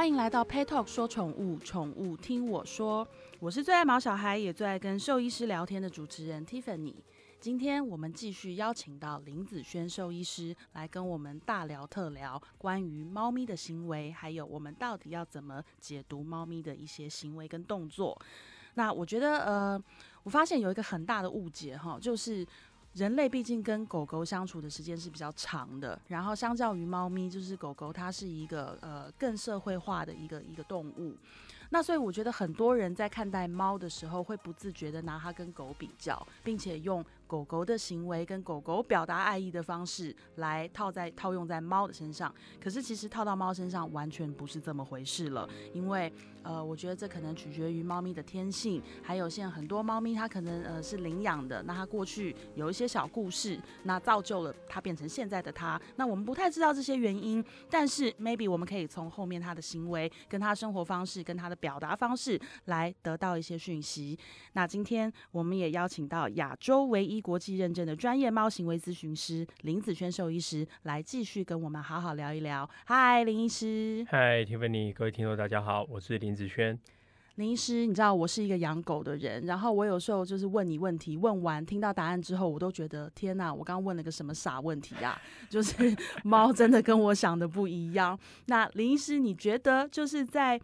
欢迎来到 Pet Talk 说宠物，宠物听我说。我是最爱毛小孩，也最爱跟兽医师聊天的主持人 Tiffany。今天我们继续邀请到林子轩兽医师来跟我们大聊特聊关于猫咪的行为，还有我们到底要怎么解读猫咪的一些行为跟动作。那我觉得，呃，我发现有一个很大的误解哈，就是。人类毕竟跟狗狗相处的时间是比较长的，然后相较于猫咪，就是狗狗它是一个呃更社会化的一个一个动物。那所以我觉得很多人在看待猫的时候，会不自觉的拿它跟狗比较，并且用狗狗的行为跟狗狗表达爱意的方式来套在套用在猫的身上。可是其实套到猫身上完全不是这么回事了，因为呃，我觉得这可能取决于猫咪的天性，还有现在很多猫咪它可能呃是领养的，那它过去有一些小故事，那造就了它变成现在的它。那我们不太知道这些原因，但是 maybe 我们可以从后面它的行为、跟它生活方式、跟它的表达方式来得到一些讯息。那今天我们也邀请到亚洲唯一国际认证的专业猫行为咨询师林子轩兽医师来继续跟我们好好聊一聊。嗨，林医师。嗨，Tiffany，各位听众大家好，我是林林子轩。林医师，你知道我是一个养狗的人，然后我有时候就是问你问题，问完听到答案之后，我都觉得天哪，我刚刚问了个什么傻问题啊？就是猫真的跟我想的不一样。那林医师，你觉得就是在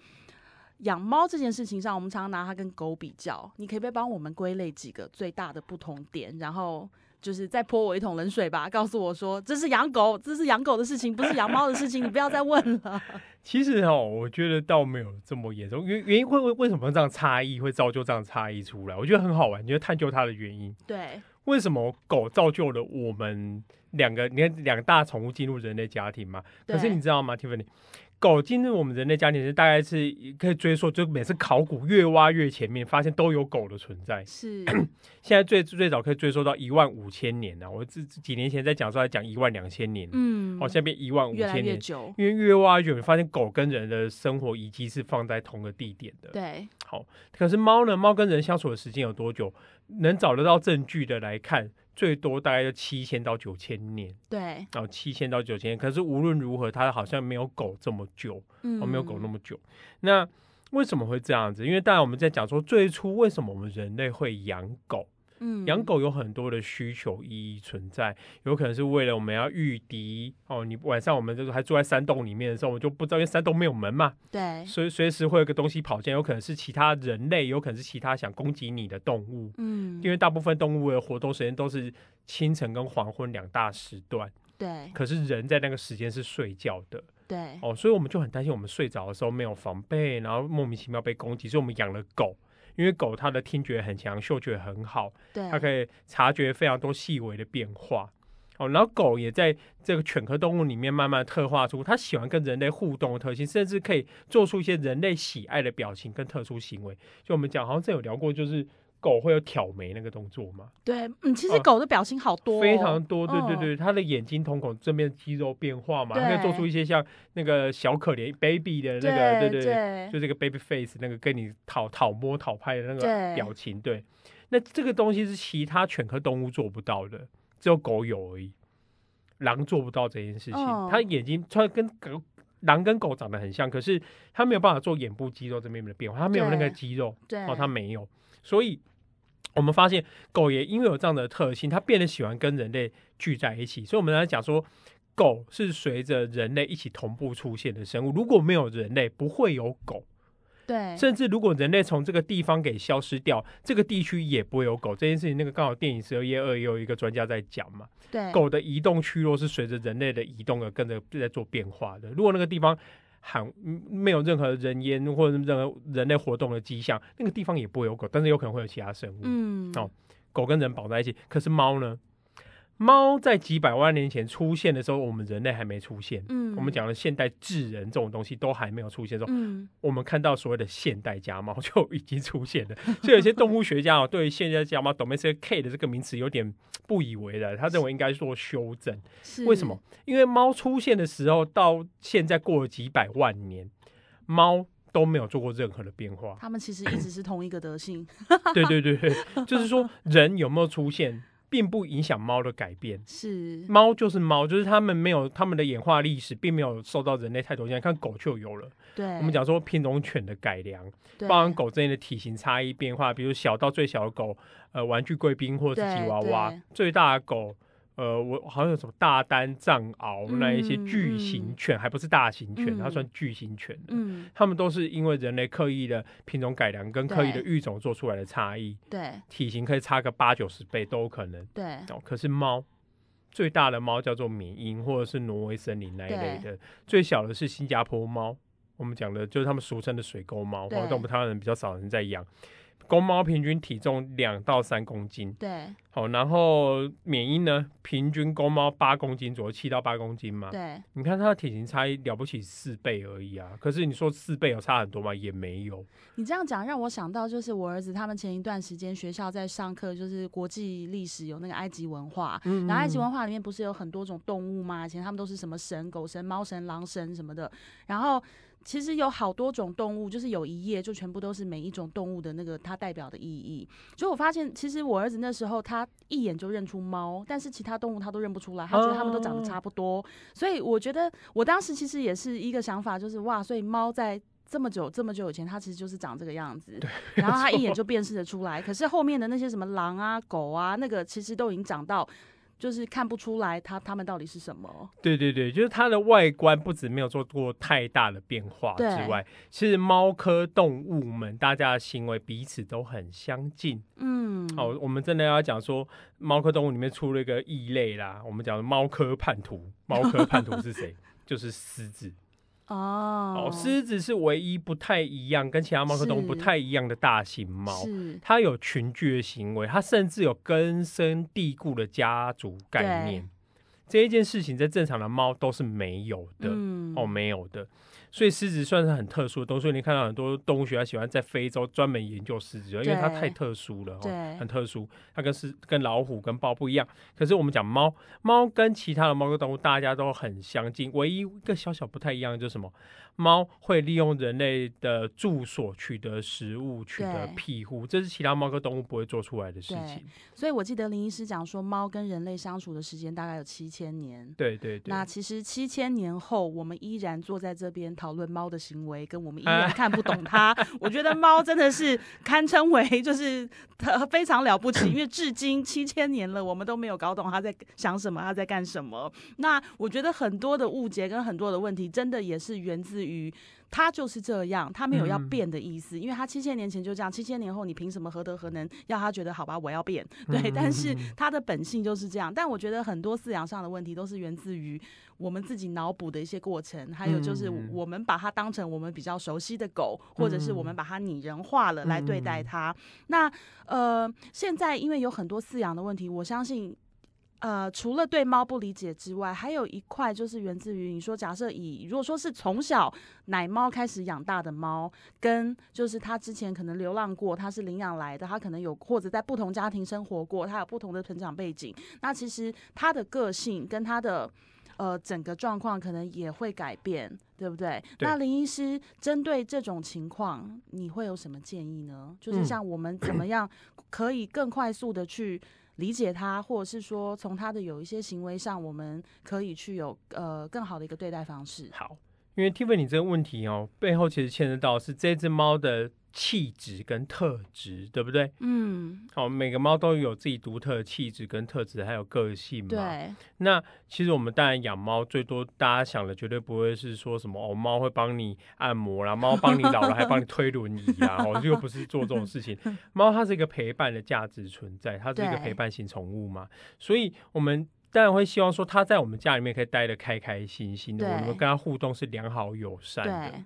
养猫这件事情上，我们常常拿它跟狗比较，你可不可以帮我们归类几个最大的不同点？然后就是再泼我一桶冷水吧，告诉我说这是养狗，这是养狗的事情，不是养猫的事情，你不要再问了。其实哦，我觉得倒没有这么严重，原原因会为为什么这样差异会造就这样差异出来？我觉得很好玩，你就探究它的原因。对，为什么狗造就了我们两个？你看两大宠物进入人类家庭嘛？可是你知道吗，Tiffany？狗进入我们人类家庭是大概是可以追溯，就每次考古越挖越前面，发现都有狗的存在。是，现在最最早可以追溯到一万五千年呢、啊。我这几年前在讲说来讲一万两千年，嗯，好，现在变一万五千年，因为越挖越久，发现狗跟人的生活遗迹是放在同个地点的。对，好，可是猫呢？猫跟人相处的时间有多久？能找得到证据的来看。最多大概就七千到九千年，对，然后七千到九千年。可是无论如何，它好像没有狗这么久，嗯，没有狗那么久。那为什么会这样子？因为当然我们在讲说最初为什么我们人类会养狗。嗯，养狗有很多的需求意义存在，有可能是为了我们要御敌哦。你晚上我们就是还住在山洞里面的时候，我们就不知道，因为山洞没有门嘛，对，所以随时会有个东西跑进来，有可能是其他人类，有可能是其他想攻击你的动物。嗯，因为大部分动物的活动时间都是清晨跟黄昏两大时段，对。可是人在那个时间是睡觉的，对。哦，所以我们就很担心，我们睡着的时候没有防备，然后莫名其妙被攻击，所以我们养了狗。因为狗它的听觉很强，嗅觉很好，对，它可以察觉非常多细微的变化。哦，然后狗也在这个犬科动物里面慢慢特化出它喜欢跟人类互动的特性，甚至可以做出一些人类喜爱的表情跟特殊行为。就我们讲，好像这有聊过，就是。狗会有挑眉那个动作吗？对，嗯，其实狗的表情好多、哦，非常多。对对对，它、嗯、的眼睛瞳孔这边肌肉变化嘛，它可以做出一些像那个小可怜 baby 的那个，对对对，对就这个 baby face 那个跟你讨讨摸讨拍的那个表情。对，对，那这个东西是其他犬科动物做不到的，只有狗有而已。狼做不到这件事情，嗯、它眼睛它跟狗狼跟狗长得很像，可是它没有办法做眼部肌肉这边的变化，它没有那个肌肉，对，哦，它没有，所以。我们发现狗也因为有这样的特性，它变得喜欢跟人类聚在一起。所以我们来讲说，狗是随着人类一起同步出现的生物。如果没有人类，不会有狗。对，甚至如果人类从这个地方给消失掉，这个地区也不会有狗。这件事情，那个刚好电影十二夜二也有一个专家在讲嘛。对，狗的移动区落是随着人类的移动而跟着在做变化的。如果那个地方，喊没有任何人烟或者任何人类活动的迹象，那个地方也不会有狗，但是有可能会有其他生物。嗯，哦，狗跟人绑在一起，可是猫呢？猫在几百万年前出现的时候，我们人类还没出现。嗯，我们讲的现代智人这种东西都还没有出现的时候，嗯，我们看到所谓的现代家猫就已经出现了。所以有些动物学家哦，对于现代家猫 domestic cat 的这个名词有点不以为然，他认为应该做修正。是为什么？因为猫出现的时候到现在过了几百万年，猫都没有做过任何的变化。他们其实一直是同一个德性。对对对对，就是说人有没有出现？并不影响猫的改变。是，猫就是猫，就是它们没有它们的演化历史，并没有受到人类太多影响。看狗就有了。对，我们讲说品种犬的改良，包含狗之间的体型差异变化，比如小到最小的狗，呃，玩具贵宾或者是吉娃娃，最大的狗。呃，我好像有什么大丹藏獒那一些巨型犬，嗯、还不是大型犬，嗯、它算巨型犬。嗯，它们都是因为人类刻意的品种改良跟刻意的育种做出来的差异。对，体型可以差个八九十倍都有可能。对，哦，可是猫最大的猫叫做缅因或者是挪威森林那一类的，最小的是新加坡猫，我们讲的就是他们俗称的水沟猫，但我们台湾人比较少人在养。公猫平均体重两到三公斤，对，好，然后缅因呢，平均公猫八公斤左右，七到八公斤嘛，对，你看它的体型差异了不起四倍而已啊，可是你说四倍有差很多吗？也没有。你这样讲让我想到，就是我儿子他们前一段时间学校在上课，就是国际历史有那个埃及文化，嗯嗯，然后埃及文化里面不是有很多种动物吗？以前他们都是什么神，狗神、猫神、狼神什么的，然后。其实有好多种动物，就是有一页就全部都是每一种动物的那个它代表的意义。所以我发现，其实我儿子那时候他一眼就认出猫，但是其他动物他都认不出来，他觉得他们都长得差不多。所以我觉得我当时其实也是一个想法，就是哇，所以猫在这么久这么久以前，它其实就是长这个样子，然后他一眼就辨识得出来。可是后面的那些什么狼啊、狗啊，那个其实都已经长到。就是看不出来它它们到底是什么？对对对，就是它的外观不止没有做过太大的变化之外，其实猫科动物们大家的行为彼此都很相近。嗯，好，我们真的要讲说，猫科动物里面出了一个异类啦。我们讲的猫科叛徒，猫科叛徒是谁？就是狮子。哦，狮子是唯一不太一样，跟其他猫科动物不太一样的大型猫。它有群居的行为，它甚至有根深蒂固的家族概念。这一件事情在正常的猫都是没有的，嗯、哦，没有的。所以狮子算是很特殊的东西。你看到很多动物学家喜欢在非洲专门研究狮子，因为它太特殊了，哦，很特殊。它跟狮、跟老虎、跟豹不一样。可是我们讲猫，猫跟其他的猫科动物大家都很相近，唯一一个小小不太一样的就是什么？猫会利用人类的住所取得食物、取得庇护，这是其他猫科动物不会做出来的事情。所以我记得林医师讲说，猫跟人类相处的时间大概有七千年。对对对。那其实七千年后，我们依然坐在这边讨论猫的行为，跟我们依然看不懂它。我觉得猫真的是堪称为就是非常了不起，因为 至今七千年了，我们都没有搞懂它在想什么，它在干什么。那我觉得很多的误解跟很多的问题，真的也是源自于。他就是这样，他没有要变的意思，嗯、因为他七千年前就这样，七千年后你凭什么何德何能要他觉得好吧，我要变？对，嗯、但是他的本性就是这样。但我觉得很多饲养上的问题都是源自于我们自己脑补的一些过程，还有就是我们把它当成我们比较熟悉的狗，嗯、或者是我们把它拟人化了来对待它。嗯、那呃，现在因为有很多饲养的问题，我相信。呃，除了对猫不理解之外，还有一块就是源自于你说，假设以如果说是从小奶猫开始养大的猫，跟就是它之前可能流浪过，它是领养来的，它可能有或者在不同家庭生活过，它有不同的成长背景，那其实它的个性跟它的呃整个状况可能也会改变，对不对？对。那林医师针对这种情况，你会有什么建议呢？就是像我们怎么样可以更快速的去。理解他，或者是说从他的有一些行为上，我们可以去有呃更好的一个对待方式。好，因为提问你这个问题哦，背后其实牵涉到是这只猫的。气质跟特质，对不对？嗯，好，每个猫都有自己独特的气质跟特质，还有个性嘛。对。那其实我们当然养猫，最多大家想的绝对不会是说什么哦，猫会帮你按摩啦，猫帮你老了还帮你推轮椅啊，哦，又不是做这种事情。猫它是一个陪伴的价值存在，它是一个陪伴型宠物嘛，所以我们当然会希望说它在我们家里面可以待得开开心心的，我们跟它互动是良好友善的。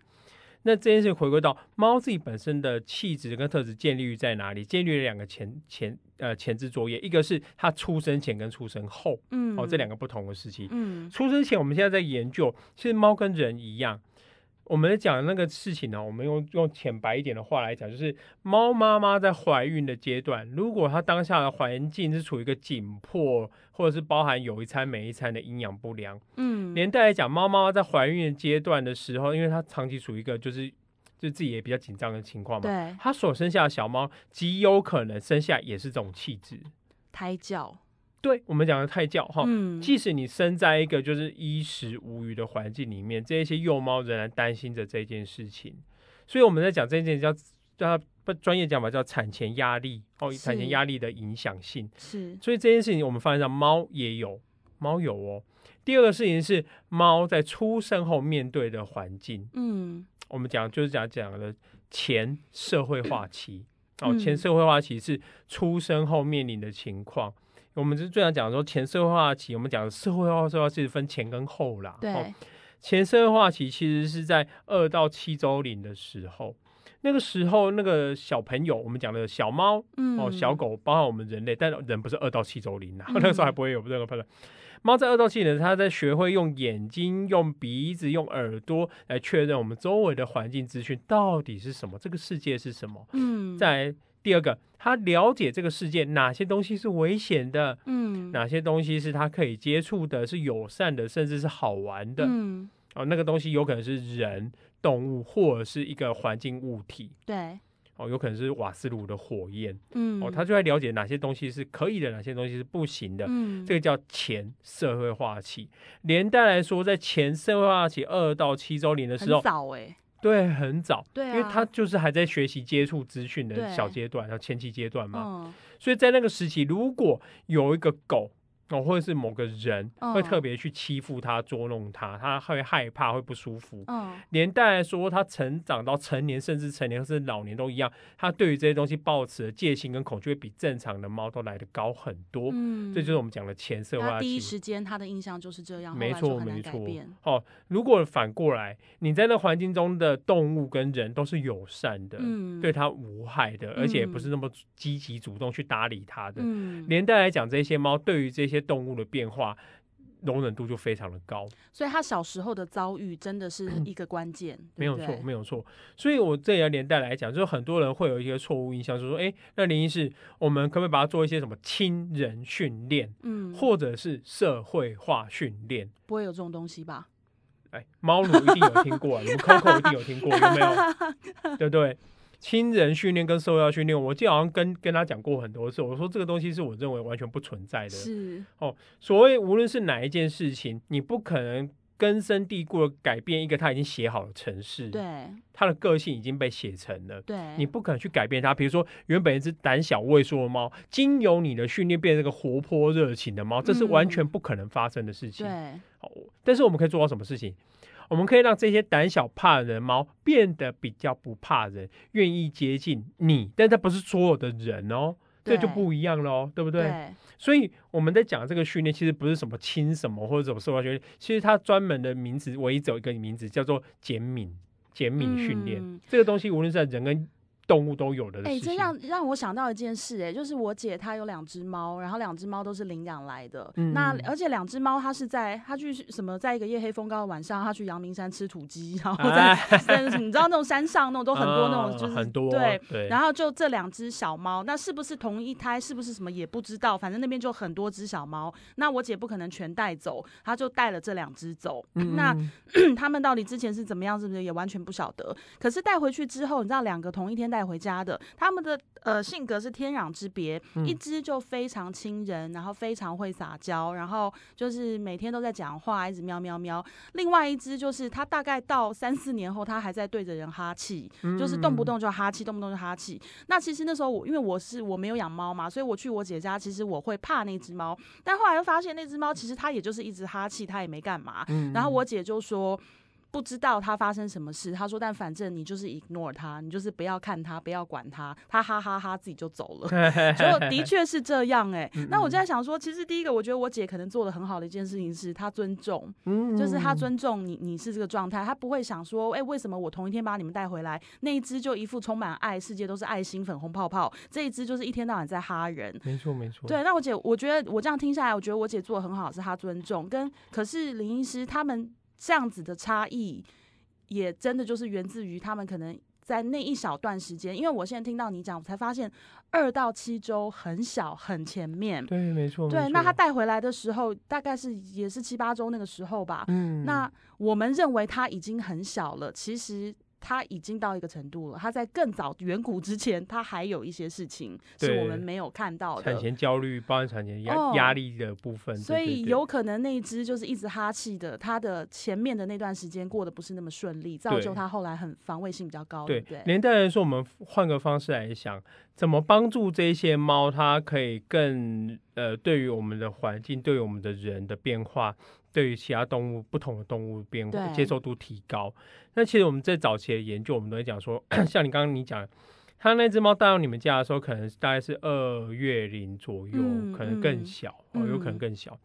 那这件事回归到猫自己本身的气质跟特质建立于在哪里？建立了两个前前呃前置作业，一个是它出生前跟出生后，嗯，哦，这两个不同的时期。嗯，出生前我们现在在研究，其实猫跟人一样。我们讲的那个事情呢，我们用用浅白一点的话来讲，就是猫妈妈在怀孕的阶段，如果它当下的环境是处于一个紧迫，或者是包含有一餐没一餐的营养不良，嗯，连带来讲，猫妈妈在怀孕的阶段的时候，因为它长期处于一个就是就自己也比较紧张的情况嘛，对，它所生下的小猫极有可能生下也是这种气质，胎教。对我们讲的胎教哈，嗯，即使你生在一个就是衣食无虞的环境里面，这一些幼猫仍然担心着这件事情。所以我们在讲这件叫叫它不专业讲法叫产前压力哦，产前压力的影响性是。所以这件事情我们发现上猫也有，猫有哦。第二个事情是猫在出生后面对的环境，嗯，我们讲就是讲讲的前社会化期。哦，嗯、前社会化期是出生后面临的情况。我们是最常讲说前社会化期，我们讲的社会化社会化其实分前跟后啦。对，哦、前社会化期其实是在二到七周龄的时候，那个时候那个小朋友，我们讲的小猫，嗯、哦，小狗，包括我们人类，但人不是二到七周龄啊，嗯、那个时候还不会有任何判断。猫在二到七年，它在学会用眼睛、用鼻子、用耳朵来确认我们周围的环境资讯到底是什么，这个世界是什么。嗯，再来第二个，他了解这个世界哪些东西是危险的，嗯，哪些东西是他可以接触的，是友善的，甚至是好玩的。嗯，哦，那个东西有可能是人、动物，或者是一个环境物体。对。哦，有可能是瓦斯炉的火焰，嗯，哦，他就会了解哪些东西是可以的，哪些东西是不行的，嗯，这个叫前社会化期。连带来说，在前社会化期二到七周年的时候，早哎，对，很早，对啊，因为他就是还在学习接触资讯的小阶段，对然后前期阶段嘛，嗯，所以在那个时期，如果有一个狗。哦，或者是某个人会特别去欺负他、捉弄他，他会害怕、会不舒服。嗯，连带来说，他成长到成年，甚至成年甚至老年都一样，他对于这些东西抱持的戒心跟恐惧，会比正常的猫都来得高很多。嗯，这就是我们讲的前社会化期。第一时间他的印象就是这样，没错没错。哦，如果反过来，你在那环境中的动物跟人都是友善的，嗯，对他无害的，而且不是那么积极主动去搭理他的。嗯，连带来讲，这些猫对于这些动物的变化容忍度就非常的高，所以他小时候的遭遇真的是 一个关键，没有错，没有错。所以我这也要连带来讲，就是很多人会有一些错误印象，就是说，哎，那林医师，我们可不可以把它做一些什么亲人训练，嗯，或者是社会化训练？不会有这种东西吧？哎，猫奴一定有听过，你们 Coco 一定有听过，有没有？对不对？亲人训练跟社会化训练，我记得好像跟跟他讲过很多次。我说这个东西是我认为完全不存在的。是哦，所谓无论是哪一件事情，你不可能根深蒂固的改变一个他已经写好的程式。对，他的个性已经被写成了。对，你不可能去改变他。比如说，原本一只胆小畏缩的猫，经由你的训练变成一个活泼热情的猫，这是完全不可能发生的事情。嗯、对，好，但是我们可以做到什么事情？我们可以让这些胆小怕人的猫变得比较不怕人，愿意接近你，但它不是所有的人哦，这就不一样了哦，对不对？对。所以我们在讲这个训练，其实不是什么亲什么或者什么社会训练，其实它专门的名字唯一只有一个名字，叫做减敏减敏训练。嗯、这个东西无论是在人跟动物都有的事情。哎、欸，这让让我想到一件事、欸，哎，就是我姐她有两只猫，然后两只猫都是领养来的。嗯、那而且两只猫，它是在它去什么，在一个夜黑风高的晚上，它去阳明山吃土鸡，然后在、哎、你知道那种山上那种都很多那种，就是、嗯、很多对对。然后就这两只小猫，那是不是同一胎？是不是什么也不知道？反正那边就很多只小猫。那我姐不可能全带走，她就带了这两只走。嗯、那 他们到底之前是怎么样？是不是也完全不晓得？可是带回去之后，你知道两个同一天带回家的。他们的呃性格是天壤之别，嗯、一只就非常亲人，然后非常会撒娇，然后就是每天都在讲话，一直喵喵喵。另外一只就是它大概到三四年后，它还在对着人哈气，嗯、就是动不动就哈气，动不动就哈气。那其实那时候我因为我是我没有养猫嘛，所以我去我姐家，其实我会怕那只猫。但后来又发现那只猫其实它也就是一直哈气，它也没干嘛。嗯、然后我姐就说。不知道他发生什么事，他说，但反正你就是 ignore 他，你就是不要看他，不要管他，他哈哈哈自己就走了，就的确是这样哎、欸。那我就在想说，其实第一个，我觉得我姐可能做的很好的一件事情是，她尊重，就是她尊重你，你是这个状态，她不会想说，哎、欸，为什么我同一天把你们带回来，那一只就一副充满爱，世界都是爱心粉红泡泡，这一只就是一天到晚在哈人。没错没错。对，那我姐，我觉得我这样听下来，我觉得我姐做的很好，是她尊重，跟可是林医师他们。这样子的差异，也真的就是源自于他们可能在那一小段时间，因为我现在听到你讲，我才发现二到七周很小很前面。对，没错。对，那他带回来的时候，大概是也是七八周那个时候吧。嗯。那我们认为他已经很小了，其实它已经到一个程度了。它在更早远古之前，它还有一些事情是我们没有看到的。产前焦虑，包含产前压压力的部分。所以有可能那一只就是一直哈气的，它的前面的那段时间过得不是那么顺利，造就它后来很防卫性比较高。对，对，连带来说，我们换个方式来想，怎么帮助这些猫，它可以更呃，对于我们的环境，对于我们的人的变化。对于其他动物，不同的动物变化接受度提高。那其实我们在早期的研究，我们都会讲说，像你刚刚你讲，它那只猫带到你们家的时候，可能大概是二月龄左右，嗯、可能更小，嗯、哦，有可能更小。嗯、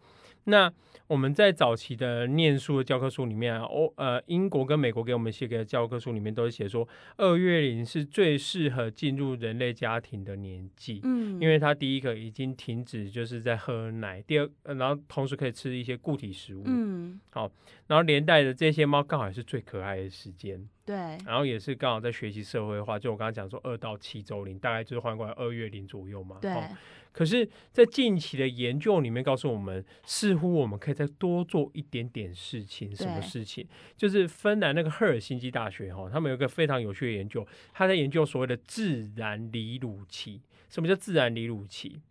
那我们在早期的念书的教科书里面啊，欧呃英国跟美国给我们写给的教科书里面都是写说，二月龄是最适合进入人类家庭的年纪，嗯，因为它第一个已经停止就是在喝奶，第二，呃，然后同时可以吃一些固体食物，嗯，好，然后连带的这些猫刚好也是最可爱的时间。对，然后也是刚好在学习社会化，就我刚刚讲说二到七周龄，大概就是换过来二月龄左右嘛。对、哦。可是，在近期的研究里面告诉我们，似乎我们可以再多做一点点事情。什么事情？就是芬兰那个赫尔辛基大学哈、哦，他们有一个非常有趣的研究，他在研究所谓的自然离乳期。什么叫自然离乳期？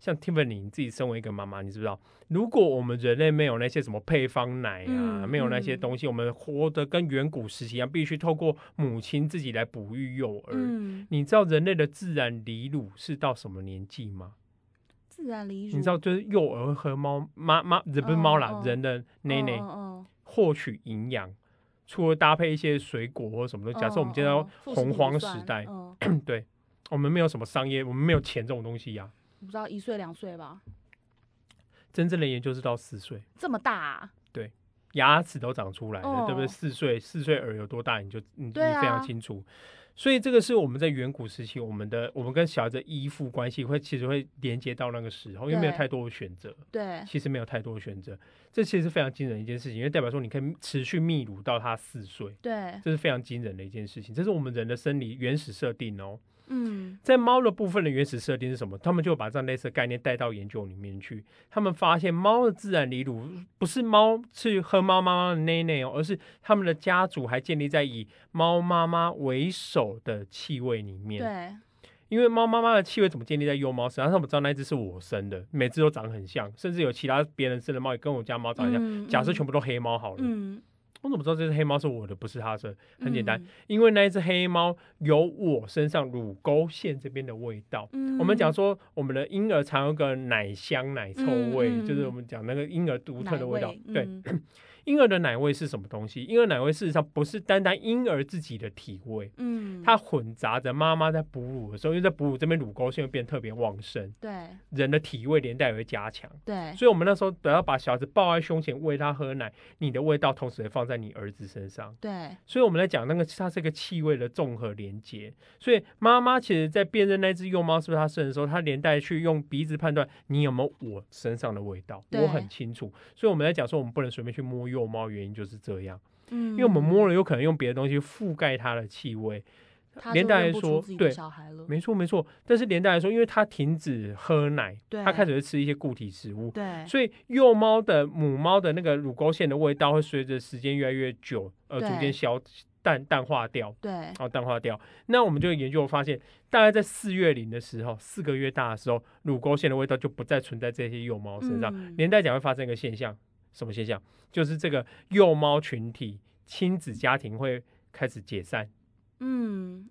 像 Tiffany，你自己身为一个妈妈，你知不知道？如果我们人类没有那些什么配方奶啊，嗯、没有那些东西，嗯、我们活得跟远古时期一样，必须透过母亲自己来哺育幼儿。嗯、你知道人类的自然离乳是到什么年纪吗？自然离乳，你知道就是幼儿和猫妈妈，这不是猫啦，哦、人的奶奶获取营养，除了搭配一些水果或什么的。假设我们见到洪荒时代，哦哦、对，我们没有什么商业，我们没有钱这种东西呀、啊。不知道一岁两岁吧？真正的研究是到四岁，这么大啊？对，牙齿都长出来了，哦、对不对？四岁，四岁耳有多大，你就你你非常清楚。啊、所以这个是我们在远古时期，我们的我们跟小孩的依附关系会其实会连接到那个时候，因为没有太多的选择。对，其实没有太多的选择，这其实是非常惊人的一件事情，因为代表说你可以持续泌乳到他四岁。对，这是非常惊人的一件事情，这是我们人的生理原始设定哦。嗯，在猫的部分的原始设定是什么？他们就把这样类似的概念带到研究里面去。他们发现猫的自然离乳不是猫去喝猫妈妈的奶奶哦，而是他们的家族还建立在以猫妈妈为首的气味里面。对，因为猫妈妈的气味怎么建立在幼猫身上？他们知道那只是我生的，每只都长得很像，甚至有其他别人生的猫也跟我家猫长得像。假设全部都黑猫好了。嗯我怎么知道这只黑猫是我的，不是他的？很简单，嗯、因为那一只黑猫有我身上乳沟线这边的味道。嗯、我们讲说，我们的婴儿常有个奶香、奶臭味，嗯、就是我们讲那个婴儿独特的味道。味对。嗯婴儿的奶味是什么东西？婴儿奶味事实上不是单单婴儿自己的体味，嗯，它混杂着妈妈在哺乳的时候，因为在哺乳这边乳沟线会变特别旺盛，对，人的体味连带也会加强，对，所以我们那时候都要把小孩子抱在胸前喂他喝奶，你的味道同时也放在你儿子身上，对，所以我们在讲那个它是一个气味的综合连接，所以妈妈其实在辨认那只幼猫是不是它生的时候，它连带去用鼻子判断你有没有我身上的味道，我很清楚，所以我们在讲说我们不能随便去摸幼猫，原因就是这样，嗯，因为我们摸了，有可能用别的东西覆盖它的气味，连带来说，对，没错没错。但是连带来说，因为它停止喝奶，它开始会吃一些固体食物，对，所以幼猫的母猫的那个乳沟腺的味道会随着时间越来越久而逐渐消淡淡化掉，对，然后淡化掉。那我们就研究发现，大概在四月龄的时候，四个月大的时候，乳沟腺的味道就不再存在这些幼猫身上，嗯、连带讲会发生一个现象。什么现象？就是这个幼猫群体亲子家庭会开始解散。嗯。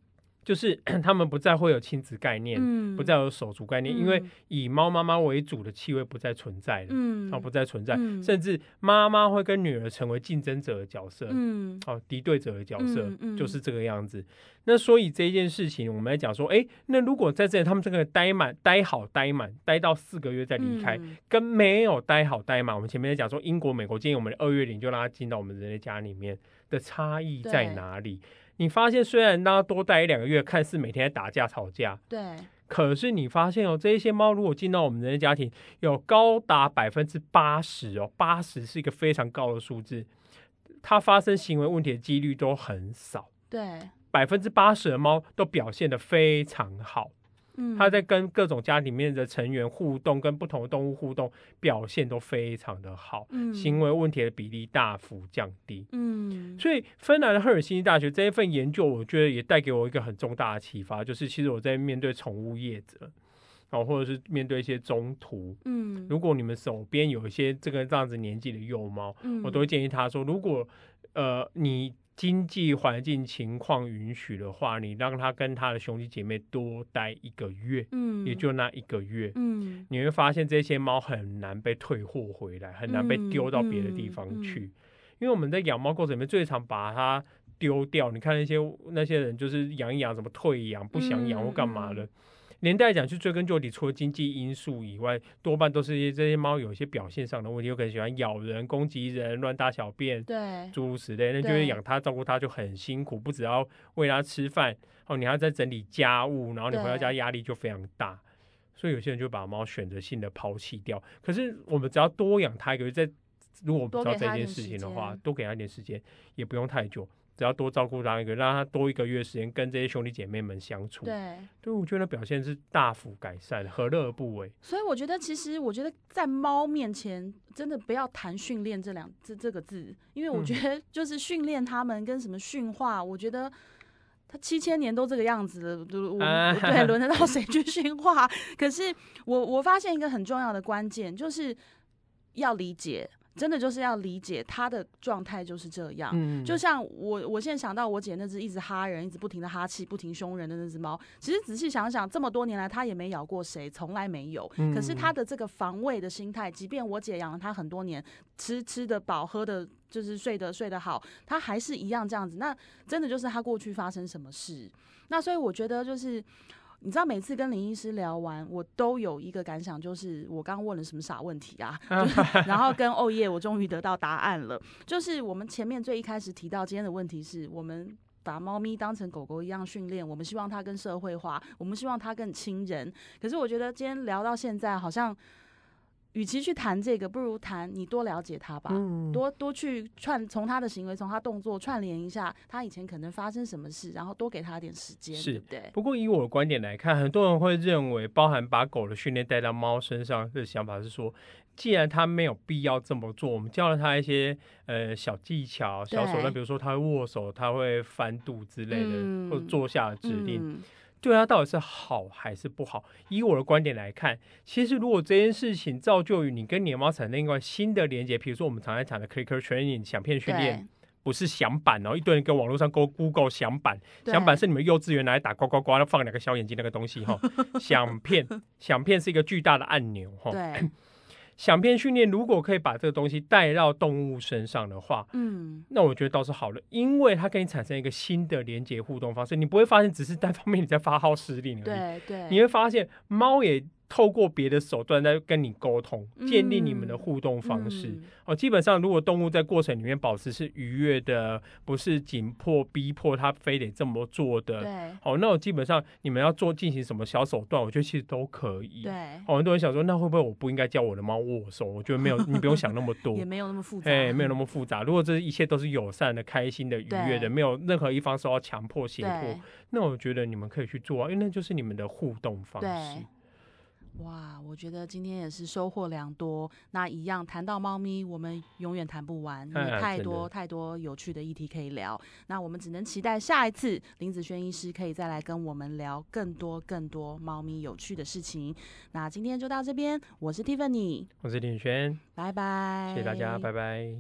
就是 他们不再会有亲子概念，嗯、不再有手足概念，嗯、因为以猫妈妈为主的气味不再存在了，嗯，哦，不再存在，嗯、甚至妈妈会跟女儿成为竞争者的角色，嗯，哦，敌对者的角色，就是这个样子。那所以这件事情，我们来讲说，哎、欸，那如果在这里他们这个待满、待好、待满、待到四个月再离开，嗯、跟没有待好、待满，我们前面在讲说，英国、美国建议我们二月龄就让他进到我们人类家里面的差异在哪里？你发现虽然大家多待一两个月，看似每天在打架吵架，对，可是你发现哦，这一些猫如果进到我们人类家庭，有高达百分之八十哦，八十是一个非常高的数字，它发生行为问题的几率都很少，对，百分之八十的猫都表现得非常好。他在跟各种家里面的成员互动，跟不同的动物互动，表现都非常的好，嗯、行为问题的比例大幅降低。嗯，所以芬兰的赫尔辛基大学这一份研究，我觉得也带给我一个很重大的启发，就是其实我在面对宠物业者，哦，或者是面对一些中途，嗯，如果你们手边有一些这个这样子年纪的幼猫，嗯，我都会建议他说，如果呃你。经济环境情况允许的话，你让他跟他的兄弟姐妹多待一个月，嗯，也就那一个月，嗯，你会发现这些猫很难被退货回来，很难被丢到别的地方去，嗯嗯嗯、因为我们在养猫过程里面最常把它丢掉。你看那些那些人就是养一养，怎么退养，不想养或干嘛的。连带讲，去追根究底，除了经济因素以外，多半都是这些猫有一些表现上的问题，有可能喜欢咬人、攻击人、乱大小便，对，诸如此类，那就是养它、照顾它就很辛苦，不只要喂它吃饭，哦，你还要再整理家务，然后你回到家压力就非常大，所以有些人就把猫选择性的抛弃掉。可是我们只要多养它一个月，在如果我们不知道这件事情的话，多给它一点时间，也不用太久。只要多照顾他一个，让他多一个月时间跟这些兄弟姐妹们相处，对，对，我觉得表现是大幅改善，何乐而不为？所以我觉得，其实我觉得在猫面前，真的不要谈训练这两这这个字，因为我觉得 就是训练他们跟什么驯化，我觉得他七千年都这个样子了，我、啊、对，轮得到谁去驯化？可是我我发现一个很重要的关键，就是要理解。真的就是要理解他的状态就是这样，嗯、就像我我现在想到我姐那只一直哈人，一直不停的哈气，不停凶人的那只猫，其实仔细想想，这么多年来它也没咬过谁，从来没有。嗯、可是它的这个防卫的心态，即便我姐养了它很多年，吃吃得饱，喝的就是睡得睡得好，它还是一样这样子。那真的就是它过去发生什么事？那所以我觉得就是。你知道每次跟林医师聊完，我都有一个感想，就是我刚问了什么傻问题啊？然后跟哦耶，我终于得到答案了。就是我们前面最一开始提到今天的问题是，我们把猫咪当成狗狗一样训练，我们希望它更社会化，我们希望它更亲人。可是我觉得今天聊到现在，好像。与其去谈这个，不如谈你多了解他吧，嗯、多多去串从他的行为，从他动作串联一下，他以前可能发生什么事，然后多给他点时间，是对不对？不过以我的观点来看，很多人会认为，包含把狗的训练带到猫身上的想法是说，既然他没有必要这么做，我们教了他一些呃小技巧、小手段，比如说他会握手，他会翻肚之类的，嗯、或者坐下的指令。嗯对它到底是好还是不好？以我的观点来看，其实如果这件事情造就于你跟你的猫产生一个新的连接，比如说我们常常讲的 clicker training 响片训练，不是响板哦，一堆人跟网络上 go Google 响板，对响板是你们幼稚园拿来打呱呱呱，要放两个小眼睛那个东西哈。响片，响片是一个巨大的按钮哈。对。响片训练如果可以把这个东西带到动物身上的话，嗯，那我觉得倒是好了，因为它跟你产生一个新的连接互动方式，你不会发现只是单方面你在发号施令而已，对对，你会发现猫也。透过别的手段在跟你沟通，建立你们的互动方式。嗯嗯、哦，基本上如果动物在过程里面保持是愉悦的，不是紧迫逼迫它非得这么做的。对。哦，那我基本上你们要做进行什么小手段，我觉得其实都可以。对。哦，很多人想说，那会不会我不应该教我的猫握手？我觉得没有，你不用想那么多，也没有那么复杂。哎，没有那么复杂。如果这一切都是友善的、开心的、愉悦的，没有任何一方受到强迫、胁迫，那我觉得你们可以去做啊，因为那就是你们的互动方式。哇，我觉得今天也是收获良多。那一样谈到猫咪，我们永远谈不完，因为太多太多有趣的议题可以聊。那我们只能期待下一次林子轩医师可以再来跟我们聊更多更多猫咪有趣的事情。那今天就到这边，我是 Tiffany，我是林子轩，拜拜，谢谢大家，拜拜。